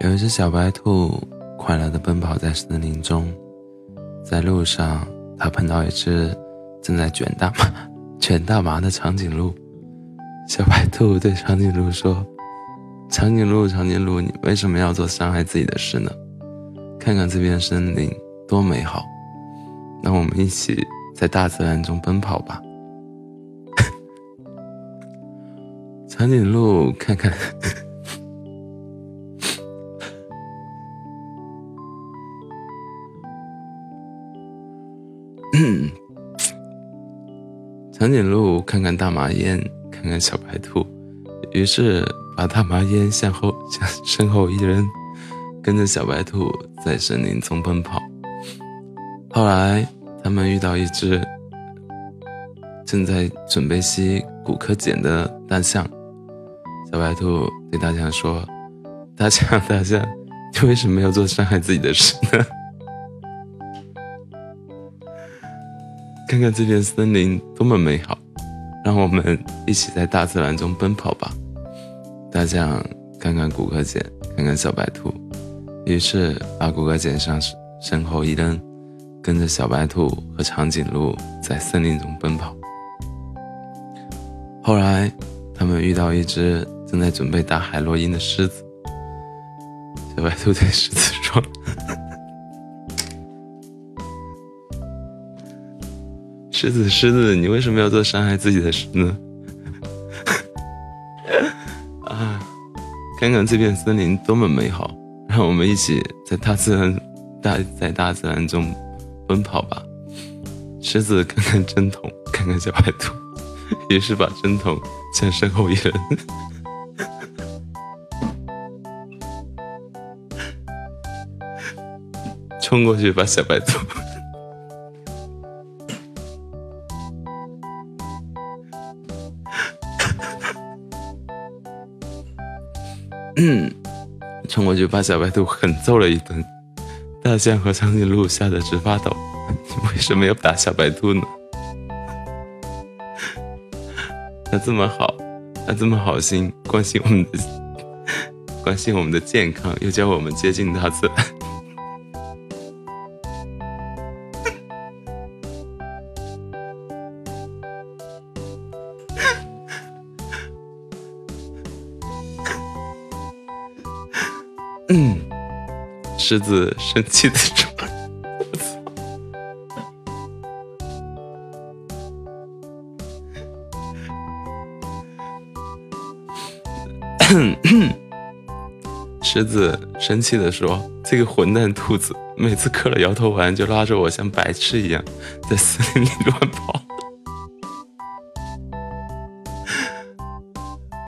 有一只小白兔快乐地奔跑在森林中，在路上，它碰到一只正在卷大麻、卷大麻的长颈鹿。小白兔对长颈鹿说：“长颈鹿，长颈鹿，你为什么要做伤害自己的事呢？看看这片森林多美好，让我们一起在大自然中奔跑吧。”长颈鹿看看。长颈鹿看看大麻烟，看看小白兔，于是把大麻烟向后向身后一扔，跟着小白兔在森林中奔跑。后来，他们遇到一只正在准备吸骨科碱的大象。小白兔对大象说：“大象，大象，你为什么要做伤害自己的事呢？”看看这片森林多么美好，让我们一起在大自然中奔跑吧。大象看看骨骼碱，看看小白兔，于是把骨骼碱向身后一扔，跟着小白兔和长颈鹿在森林中奔跑。后来，他们遇到一只正在准备打海洛因的狮子。小白兔对狮子说。狮子，狮子，你为什么要做伤害自己的事呢？啊，看看这片森林多么美好，让我们一起在大自然大在大自然中奔跑吧。狮子看看针筒，看看小白兔，于是把针筒向身后一扔，冲过去把小白兔。嗯冲过去把小白兔狠揍了一顿，大象和长颈鹿吓得直发抖。你 为什么要打小白兔呢？他这么好，他这么好心，关心我们的，关心我们的健康，又教我们接近大自然。嗯，狮子生气的说：“我操！”狮子生气的说：“这个混蛋兔子，每次嗑了摇头丸就拉着我像白痴一样在森林里乱跑。”